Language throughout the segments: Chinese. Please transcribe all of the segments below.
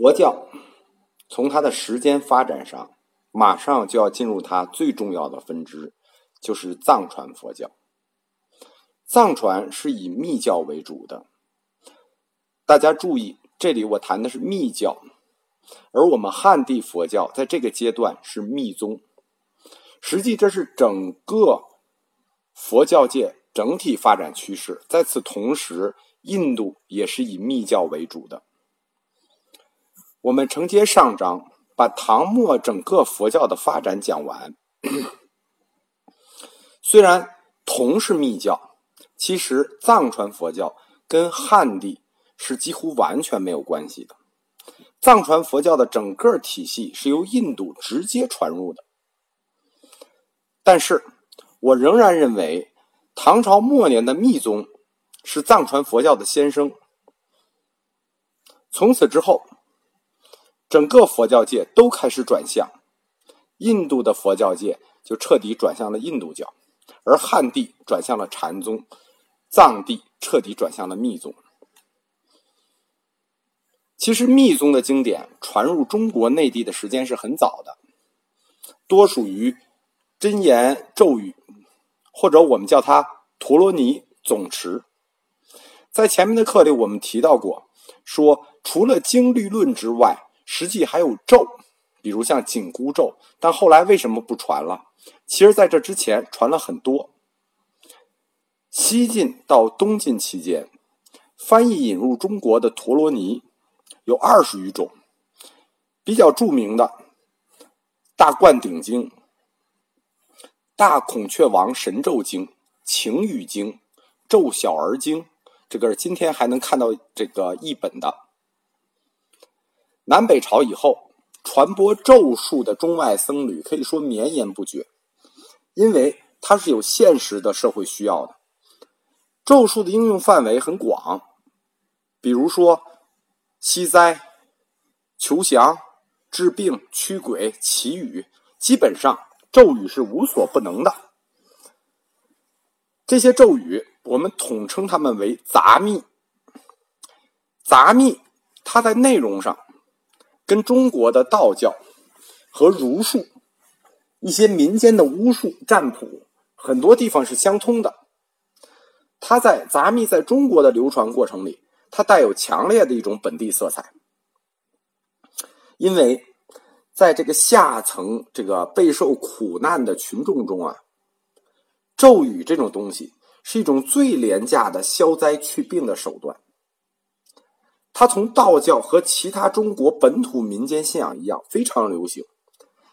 佛教从它的时间发展上，马上就要进入它最重要的分支，就是藏传佛教。藏传是以密教为主的，大家注意，这里我谈的是密教，而我们汉地佛教在这个阶段是密宗。实际这是整个佛教界整体发展趋势。在此同时，印度也是以密教为主的。我们承接上章，把唐末整个佛教的发展讲完。虽然同是密教。其实藏传佛教跟汉地是几乎完全没有关系的。藏传佛教的整个体系是由印度直接传入的。但是，我仍然认为唐朝末年的密宗是藏传佛教的先生。从此之后，整个佛教界都开始转向，印度的佛教界就彻底转向了印度教，而汉地转向了禅宗。藏地彻底转向了密宗。其实密宗的经典传入中国内地的时间是很早的，多属于真言咒语，或者我们叫它陀罗尼总持。在前面的课里我们提到过，说除了经律论之外，实际还有咒，比如像紧箍咒。但后来为什么不传了？其实在这之前传了很多。西晋到东晋期间，翻译引入中国的陀罗尼有二十余种，比较著名的《大灌顶经》《大孔雀王神咒经》《晴雨经》《咒小儿经》，这个今天还能看到这个译本的。南北朝以后，传播咒术的中外僧侣可以说绵延不绝，因为它是有现实的社会需要的。咒术的应用范围很广，比如说息灾、求祥、治病、驱鬼、祈雨，基本上咒语是无所不能的。这些咒语我们统称它们为杂密。杂密，它在内容上跟中国的道教和儒术、一些民间的巫术、占卜很多地方是相通的。它在杂密在中国的流传过程里，它带有强烈的一种本地色彩，因为在这个下层这个备受苦难的群众中啊，咒语这种东西是一种最廉价的消灾去病的手段。它从道教和其他中国本土民间信仰一样非常流行，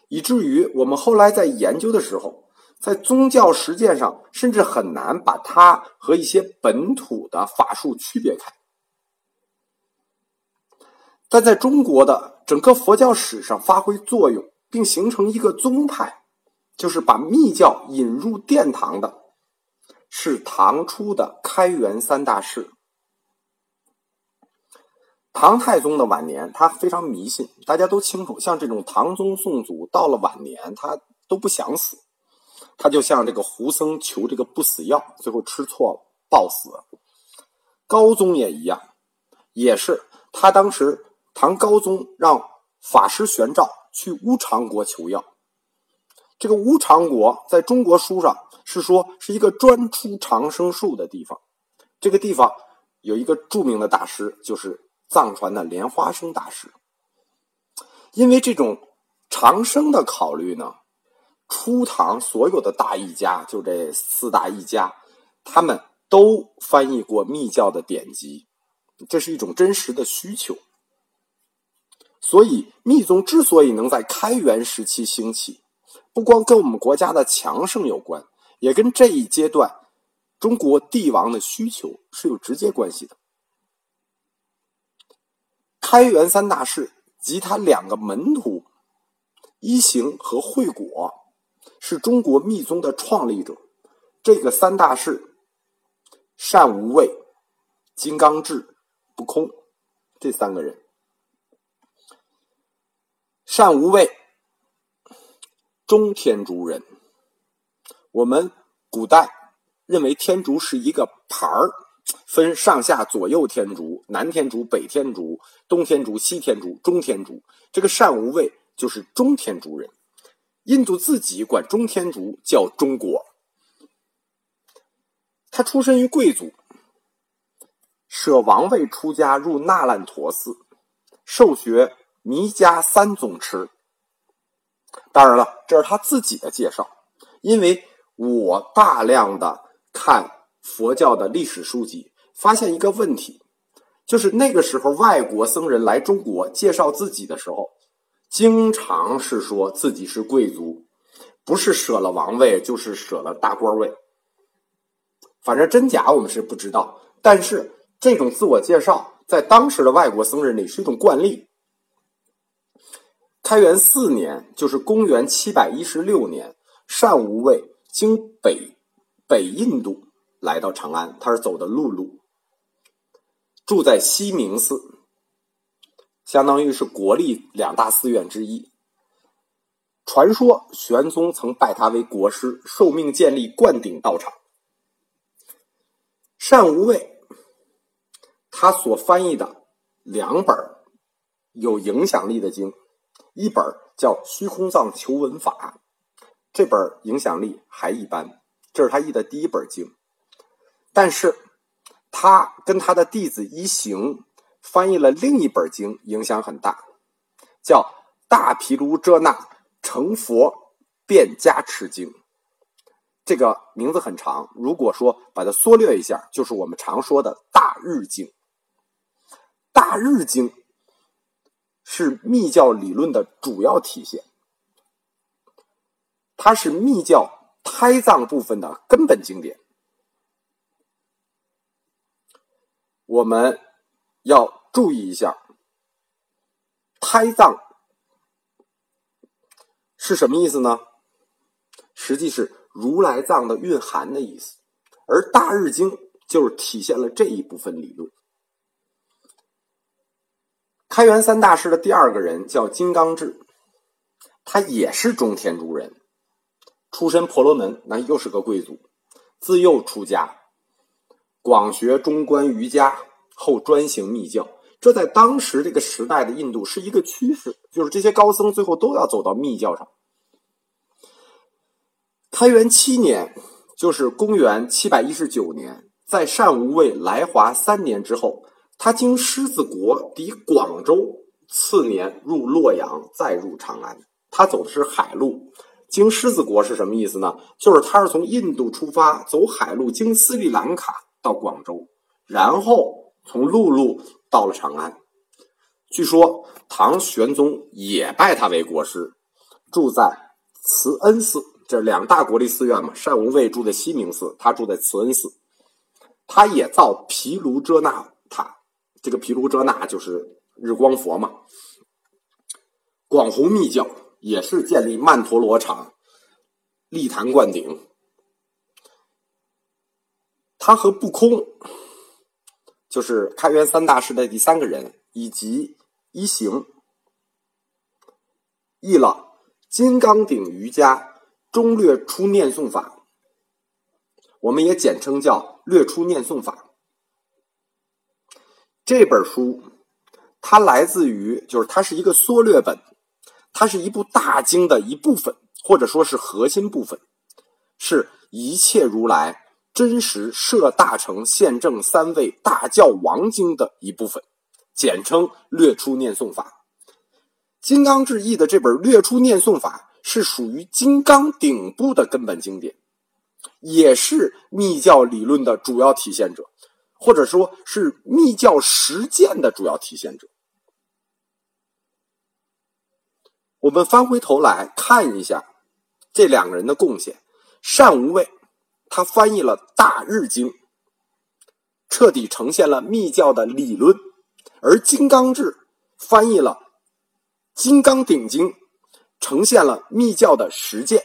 以至于我们后来在研究的时候。在宗教实践上，甚至很难把它和一些本土的法术区别开。但在中国的整个佛教史上发挥作用，并形成一个宗派，就是把密教引入殿堂的，是唐初的开元三大士。唐太宗的晚年，他非常迷信，大家都清楚，像这种唐宗宋祖，到了晚年，他都不想死。他就像这个胡僧求这个不死药，最后吃错了，暴死。高宗也一样，也是他当时唐高宗让法师玄照去乌常国求药。这个乌常国在中国书上是说是一个专出长生术的地方。这个地方有一个著名的大师，就是藏传的莲花生大师。因为这种长生的考虑呢。初唐所有的大译家，就这四大译家，他们都翻译过密教的典籍，这是一种真实的需求。所以，密宗之所以能在开元时期兴起，不光跟我们国家的强盛有关，也跟这一阶段中国帝王的需求是有直接关系的。开元三大士及他两个门徒一行和慧果。是中国密宗的创立者，这个三大士善无畏、金刚智、不空，这三个人。善无畏，中天竺人。我们古代认为天竺是一个牌儿，分上下左右天竺、南天竺、北天竺、东天竺、西天竺、中天竺。这个单无畏就是中天竺人，印度自己管中天竺叫中国。他出身于贵族，舍王位出家入那烂陀寺，受学弥迦三宗持。当然了，这是他自己的介绍，因为我大量的看佛教的历史书籍。发现一个问题，就是那个时候外国僧人来中国介绍自己的时候，经常是说自己是贵族，不是舍了王位，就是舍了大官位。反正真假我们是不知道，但是这种自我介绍在当时的外国僧人里是一种惯例。开元四年，就是公元七百一十六年，单无畏经北北印度来到长安，他是走的陆路。住在西明寺，相当于是国立两大寺院之一。传说玄宗曾拜他为国师，受命建立灌顶道场。单无畏，他所翻译的两本有影响力的经，一本叫《虚空藏求闻法》，这本影响力还一般，这是他译的第一本经，但是。他跟他的弟子一行翻译了另一本经，影响很大，叫《大毗卢遮那成佛变加持经》。这个名字很长，如果说把它缩略一下，就是我们常说的《大日经》。《大日经》是密教理论的主要体现，它是密教胎藏部分的根本经典。我们要注意一下，胎藏是什么意思呢？实际是如来藏的蕴含的意思，而大日经就是体现了这一部分理论。开元三大师的第二个人叫金刚智，他也是中天竺人，出身婆罗门，那又是个贵族，自幼出家。广学中观瑜伽后专行密教，这在当时这个时代的印度是一个趋势，就是这些高僧最后都要走到密教上。开元七年，就是公元七百一十九年，在单无畏来华三年之后，他经狮子国抵广州，次年入洛阳，再入长安。他走的是海路。经狮子国是什么意思呢？就是他是从印度出发，走海路，经斯里兰卡。到广州，然后从陆路到了长安。据说唐玄宗也拜他为国师，住在慈恩寺，这两大国立寺院嘛。单无畏住在西明寺，他住在慈恩寺。他也造毗卢遮那塔，这个毗卢遮那就是日光佛嘛。广弘密教也是建立曼陀罗场，立坛灌顶。他和不空，就是开元三大师的第三个人，以及一行，译了《金刚顶瑜伽中略出念诵法》，我们也简称叫《略出念诵法》。这本书，它来自于，就是它是一个缩略本，它是一部大经的一部分，或者说是核心部分，是一切如来。真实摄大乘宪政三位大教王经的一部分，简称《略出念诵法》。金刚智译的这本《略出念诵法》是属于金刚顶部的根本经典，也是密教理论的主要体现者，或者说是密教实践的主要体现者。我们翻回头来看一下这两个人的贡献，善无畏。他翻译了《大日经》，彻底呈现了密教的理论；而金刚智翻译了《金刚顶经》，呈现了密教的实践。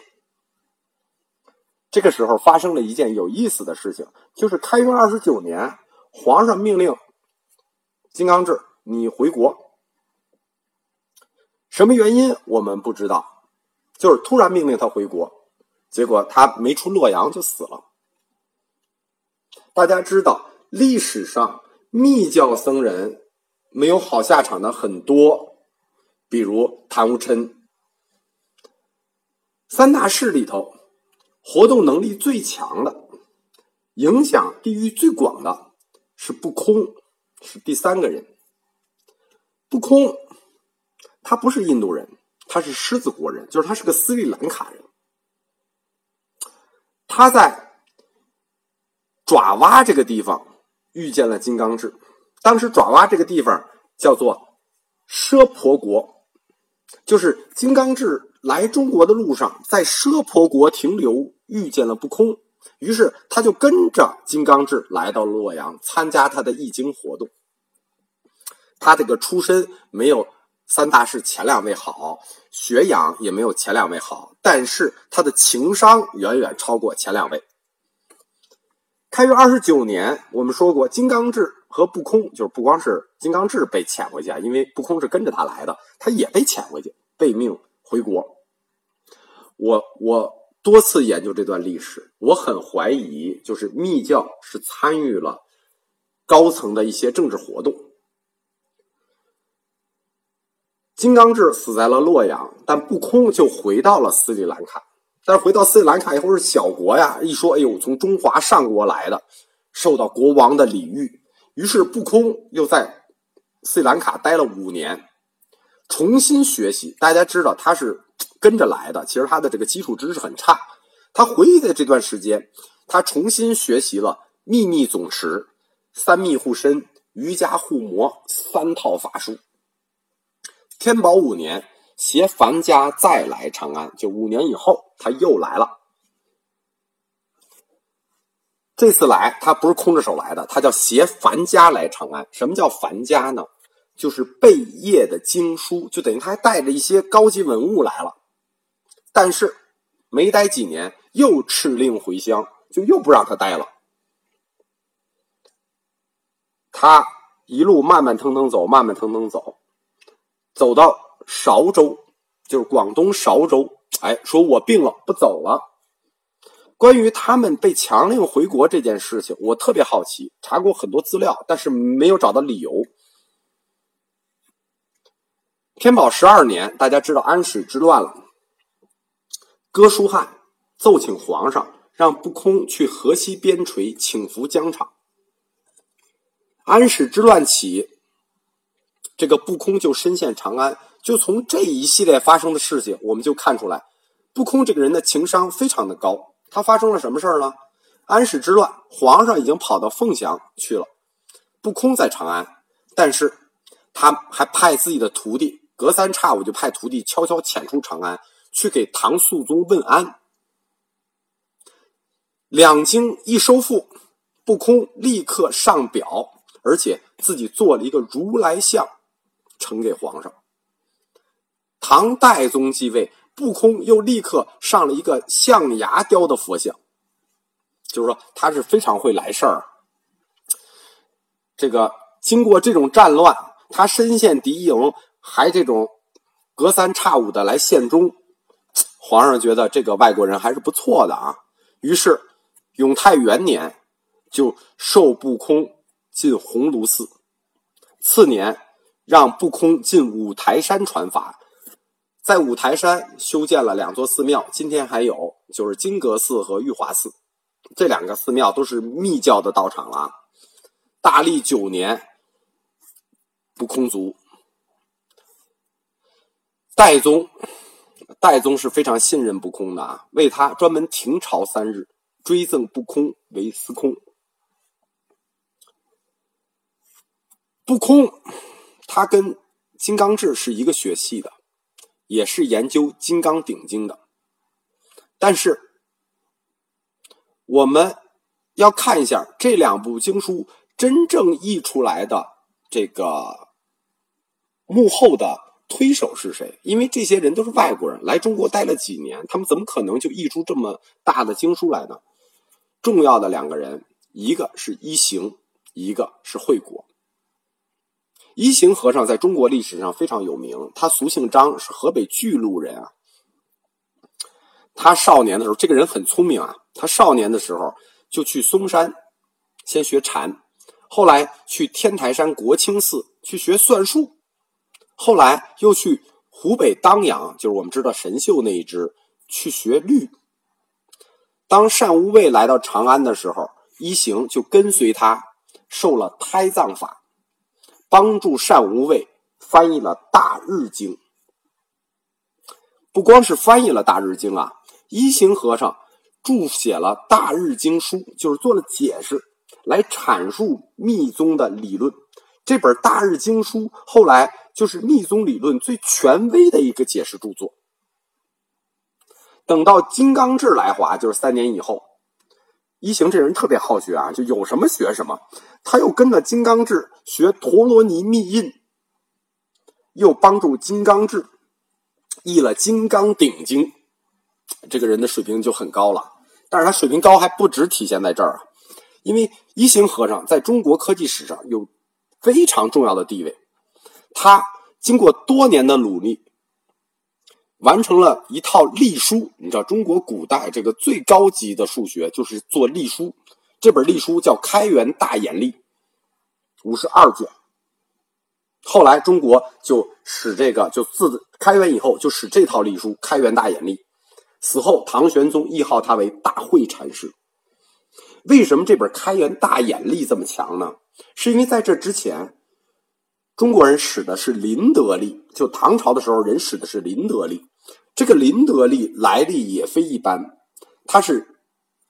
这个时候发生了一件有意思的事情，就是开元二十九年，皇上命令金刚智你回国。什么原因我们不知道，就是突然命令他回国。结果他没出洛阳就死了。大家知道，历史上密教僧人没有好下场的很多，比如谭无琛。三大士里头，活动能力最强的、影响地域最广的是不空，是第三个人。不空，他不是印度人，他是狮子国人，就是他是个斯里兰卡人。他在爪哇这个地方遇见了金刚智。当时爪哇这个地方叫做奢婆国，就是金刚智来中国的路上，在奢婆国停留，遇见了不空，于是他就跟着金刚智来到洛阳，参加他的易经活动。他这个出身没有三大士前两位好，学养也没有前两位好，但是他的情商远远超过前两位。开元二十九年，我们说过，金刚智和不空，就是不光是金刚智被遣回去，因为不空是跟着他来的，他也被遣回去，被命回国。我我多次研究这段历史，我很怀疑，就是密教是参与了高层的一些政治活动。金刚智死在了洛阳，但不空就回到了斯里兰卡。但是回到斯里兰卡以后是小国呀，一说哎呦，从中华上国来的，受到国王的礼遇。于是不空又在斯里兰卡待了五年，重新学习。大家知道他是跟着来的，其实他的这个基础知识很差。他回忆的这段时间，他重新学习了秘密总持、三密护身、瑜伽护魔三套法术。天宝五年，携樊家再来长安，就五年以后，他又来了。这次来，他不是空着手来的，他叫携樊家来长安。什么叫樊家呢？就是贝叶的经书，就等于他还带着一些高级文物来了。但是没待几年，又敕令回乡，就又不让他待了。他一路慢慢腾腾走，慢慢腾腾走。走到韶州，就是广东韶州。哎，说我病了，不走了。关于他们被强令回国这件事情，我特别好奇，查过很多资料，但是没有找到理由。天宝十二年，大家知道安史之乱了，哥舒翰奏请皇上，让不空去河西边陲请服疆场。安史之乱起。这个不空就深陷长安，就从这一系列发生的事情，我们就看出来，不空这个人的情商非常的高。他发生了什么事儿呢？安史之乱，皇上已经跑到凤翔去了，不空在长安，但是他还派自己的徒弟，隔三差五就派徒弟悄悄潜出长安，去给唐肃宗问安。两京一收复，不空立刻上表，而且自己做了一个如来像。呈给皇上。唐代宗继位，不空又立刻上了一个象牙雕的佛像，就是说他是非常会来事儿。这个经过这种战乱，他身陷敌营，还这种隔三差五的来献忠，皇上觉得这个外国人还是不错的啊。于是永泰元年就授不空进鸿胪寺，次年。让不空进五台山传法，在五台山修建了两座寺庙，今天还有，就是金阁寺和玉华寺，这两个寺庙都是密教的道场了。大历九年，不空卒。代宗，代宗是非常信任不空的啊，为他专门停朝三日，追赠不空为司空。不空。他跟金刚智是一个学系的，也是研究《金刚顶经》的。但是，我们要看一下这两部经书真正译出来的这个幕后的推手是谁？因为这些人都是外国人，来中国待了几年，他们怎么可能就译出这么大的经书来呢？重要的两个人，一个是一行，一个是惠国。一行和尚在中国历史上非常有名，他俗姓张，是河北巨鹿人啊。他少年的时候，这个人很聪明啊。他少年的时候就去嵩山先学禅，后来去天台山国清寺去学算术，后来又去湖北当阳，就是我们知道神秀那一支去学律。当单无畏来到长安的时候，一行就跟随他受了胎藏法，帮助单无畏翻译了《大日经》。不光是翻译了《大日经》啊，一行和尚注写了《大日经书》，就是做了解释，来阐述密宗的理论。这本《大日经书》后来就是密宗理论最权威的一个解释著作。等到金刚智来华，就是三年以后，一行这人特别好学啊，就有什么学什么。他又跟着金刚智学陀罗尼密印，又帮助金刚智。译了《金刚顶经》，这个人的水平就很高了。但是他水平高还不止体现在这儿啊，因为一行和尚在中国科技史上有非常重要的地位。他经过多年的努力，完成了一套隶书。你知道，中国古代这个最高级的数学就是做隶书。这本隶书叫《开元大眼历》，五十二卷。后来中国就使这个，就自开元以后就使这套隶书《开元大眼历》。死后，唐玄宗谥号他为大慧禅师。为什么这本《开元大眼历》这么强呢？是因为在这之前，中国人使的是林德历，就唐朝的时候人使的是林德历。这个林德历来历也非一般，它是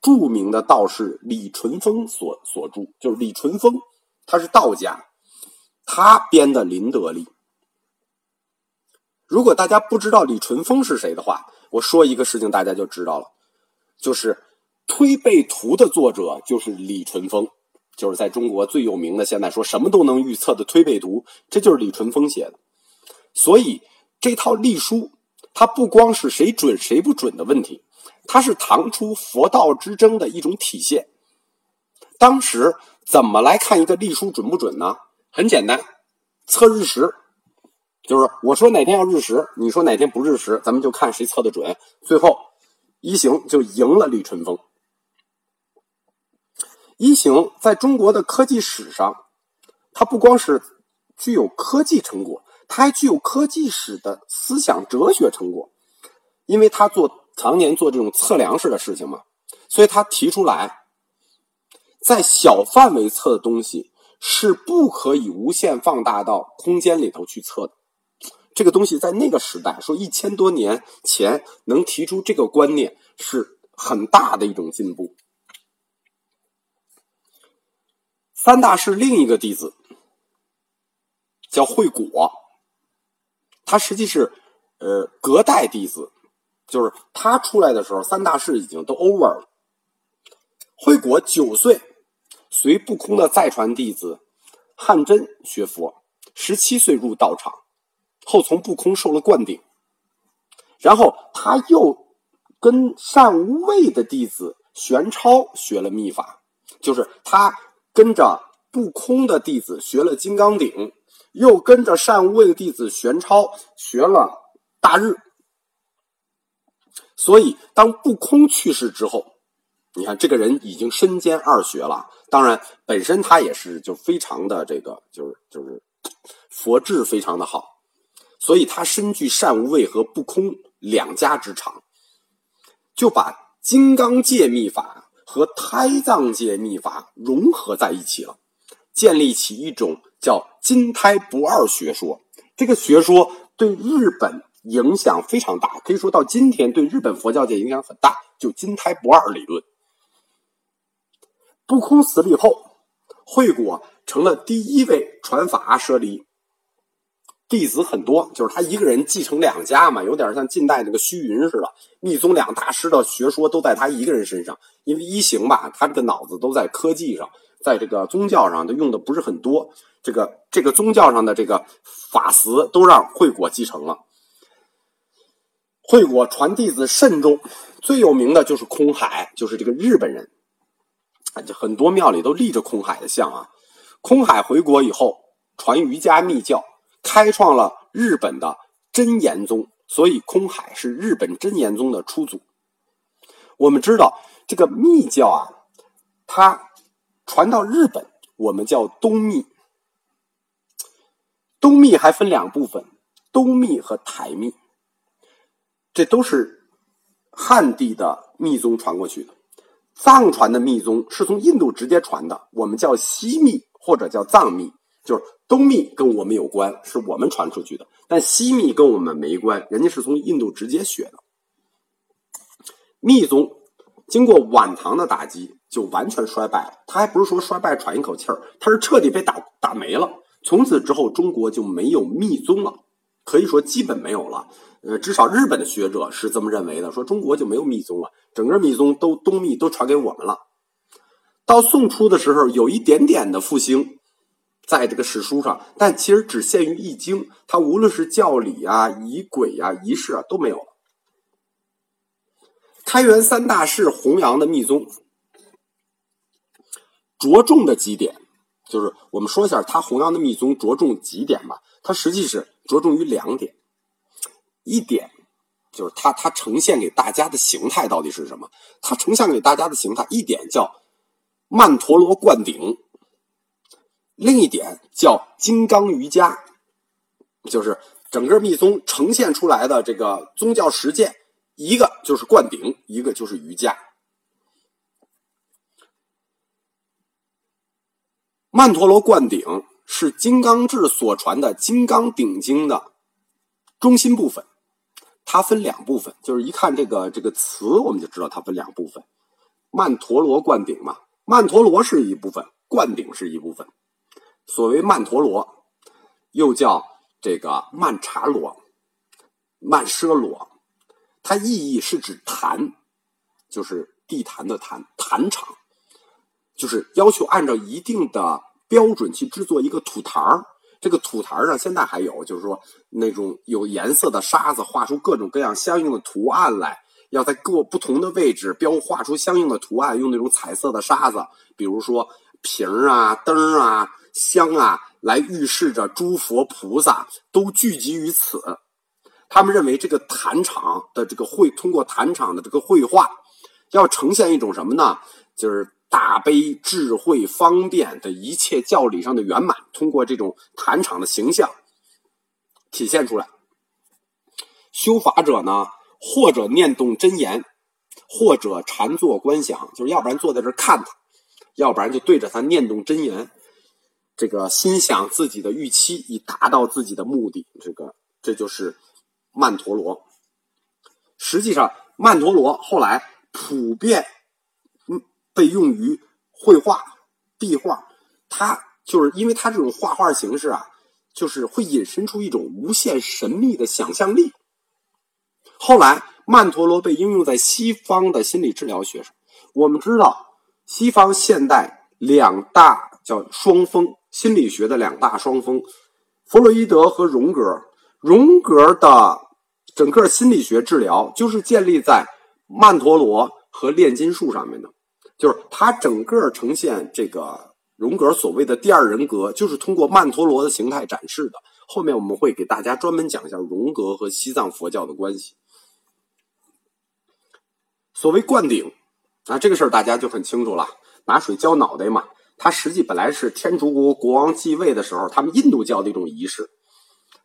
著名的道士李淳风所所著，就是李淳风，他是道家。他编的《林德历》，如果大家不知道李淳风是谁的话，我说一个事情大家就知道了，就是《推背图》的作者就是李淳风，就是在中国最有名的，现在说什么都能预测的《推背图》，这就是李淳风写的。所以这套历书，它不光是谁准谁不准的问题，它是唐初佛道之争的一种体现。当时怎么来看一个历书准不准呢？很简单，测日食，就是我说哪天要日食，你说哪天不日食，咱们就看谁测的准。最后，一行就赢了李淳风。一行在中国的科技史上，它不光是具有科技成果，它还具有科技史的思想哲学成果。因为他做常年做这种测量式的事情嘛，所以他提出来，在小范围测的东西。是不可以无限放大到空间里头去测的。这个东西在那个时代，说一千多年前能提出这个观念，是很大的一种进步。三大是另一个弟子叫惠果，他实际是呃隔代弟子，就是他出来的时候，三大士已经都 over 了。惠果九岁。随不空的再传弟子汉真学佛，十七岁入道场，后从不空受了灌顶。然后他又跟善无畏的弟子玄超学了秘法，就是他跟着不空的弟子学了金刚顶，又跟着善无畏的弟子玄超学了大日。所以当不空去世之后。你看，这个人已经身兼二学了。当然，本身他也是就非常的这个，就是就是佛智非常的好，所以他身具善无畏和不空两家之长，就把金刚界秘法和胎藏界秘法融合在一起了，建立起一种叫金胎不二学说。这个学说对日本影响非常大，可以说到今天对日本佛教界影响很大，就金胎不二理论。不空死了以后，惠果成了第一位传法阿舍离，弟子很多，就是他一个人继承两家嘛，有点像近代那个虚云似的。密宗两大师的学说都在他一个人身上，因为一行吧，他这个脑子都在科技上，在这个宗教上，他用的不是很多。这个这个宗教上的这个法词都让惠果继承了。惠果传弟子甚众，最有名的就是空海，就是这个日本人。就很多庙里都立着空海的像啊。空海回国以后，传瑜伽密教，开创了日本的真言宗，所以空海是日本真言宗的初祖。我们知道这个密教啊，它传到日本，我们叫东密。东密还分两部分，东密和台密，这都是汉地的密宗传过去的。藏传的密宗是从印度直接传的，我们叫西密或者叫藏密，就是东密跟我们有关，是我们传出去的，但西密跟我们没关，人家是从印度直接学的。密宗经过晚唐的打击，就完全衰败了。他还不是说衰败喘一口气儿，他是彻底被打打没了。从此之后，中国就没有密宗了，可以说基本没有了。呃，至少日本的学者是这么认为的，说中国就没有密宗了，整个密宗都东密都传给我们了。到宋初的时候，有一点点的复兴，在这个史书上，但其实只限于易经，它无论是教理啊、仪轨啊、仪式啊都没有了。开元三大士弘扬的密宗，着重的几点，就是我们说一下他弘扬的密宗着重几点吧。它实际是着重于两点。一点就是它，它呈现给大家的形态到底是什么？它呈现给大家的形态，一点叫曼陀罗灌顶，另一点叫金刚瑜伽，就是整个密宗呈现出来的这个宗教实践，一个就是灌顶，一个就是瑜伽。曼陀罗灌顶是金刚智所传的《金刚顶经》的中心部分。它分两部分，就是一看这个这个词，我们就知道它分两部分。曼陀罗灌顶嘛，曼陀罗是一部分，灌顶是一部分。所谓曼陀罗，又叫这个曼茶罗、曼奢罗，它意义是指坛，就是地坛的坛，坛场，就是要求按照一定的标准去制作一个土坛儿。这个土坛上现在还有，就是说那种有颜色的沙子，画出各种各样相应的图案来。要在各不同的位置标画出相应的图案，用那种彩色的沙子，比如说瓶啊、灯啊、香啊，来预示着诸佛菩萨都聚集于此。他们认为这个坛场的这个绘，通过坛场的这个绘画，要呈现一种什么呢？就是。大悲、智慧、方便的一切教理上的圆满，通过这种坛场的形象体现出来。修法者呢，或者念动真言，或者禅坐观想，就是要不然坐在这看他，要不然就对着他念动真言，这个心想自己的预期，以达到自己的目的。这个这就是曼陀罗。实际上，曼陀罗后来普遍嗯。被用于绘画、壁画，它就是因为它这种画画形式啊，就是会引申出一种无限神秘的想象力。后来，曼陀罗被应用在西方的心理治疗学上。我们知道，西方现代两大叫双峰心理学的两大双峰，弗洛伊德和荣格。荣格的整个心理学治疗就是建立在曼陀罗和炼金术上面的。就是他整个呈现这个荣格所谓的第二人格，就是通过曼陀罗的形态展示的。后面我们会给大家专门讲一下荣格和西藏佛教的关系。所谓灌顶啊，这个事儿大家就很清楚了，拿水浇脑袋嘛。它实际本来是天竺国国王继位的时候，他们印度教的一种仪式，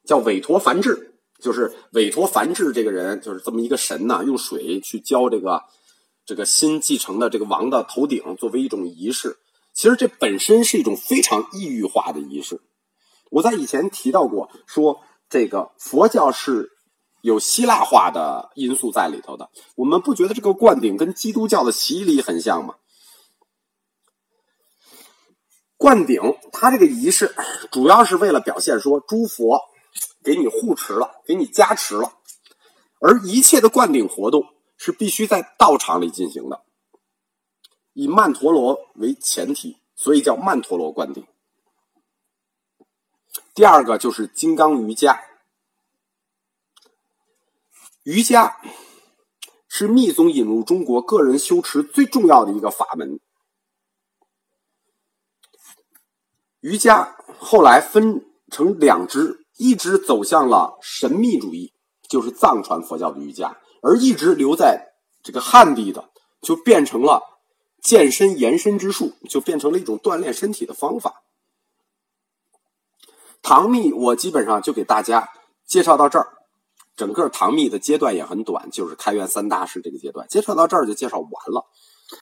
叫韦陀梵志，就是韦陀梵志这个人，就是这么一个神呢，用水去浇这个。这个新继承的这个王的头顶，作为一种仪式，其实这本身是一种非常异域化的仪式。我在以前提到过，说这个佛教是有希腊化的因素在里头的。我们不觉得这个灌顶跟基督教的洗礼很像吗？灌顶，它这个仪式主要是为了表现说诸佛给你护持了，给你加持了，而一切的灌顶活动。是必须在道场里进行的，以曼陀罗为前提，所以叫曼陀罗灌顶。第二个就是金刚瑜伽，瑜伽是密宗引入中国个人修持最重要的一个法门。瑜伽后来分成两支，一直走向了神秘主义，就是藏传佛教的瑜伽。而一直留在这个汉地的，就变成了健身延伸之术，就变成了一种锻炼身体的方法。唐密我基本上就给大家介绍到这儿，整个唐密的阶段也很短，就是开元三大师这个阶段，介绍到这儿就介绍完了。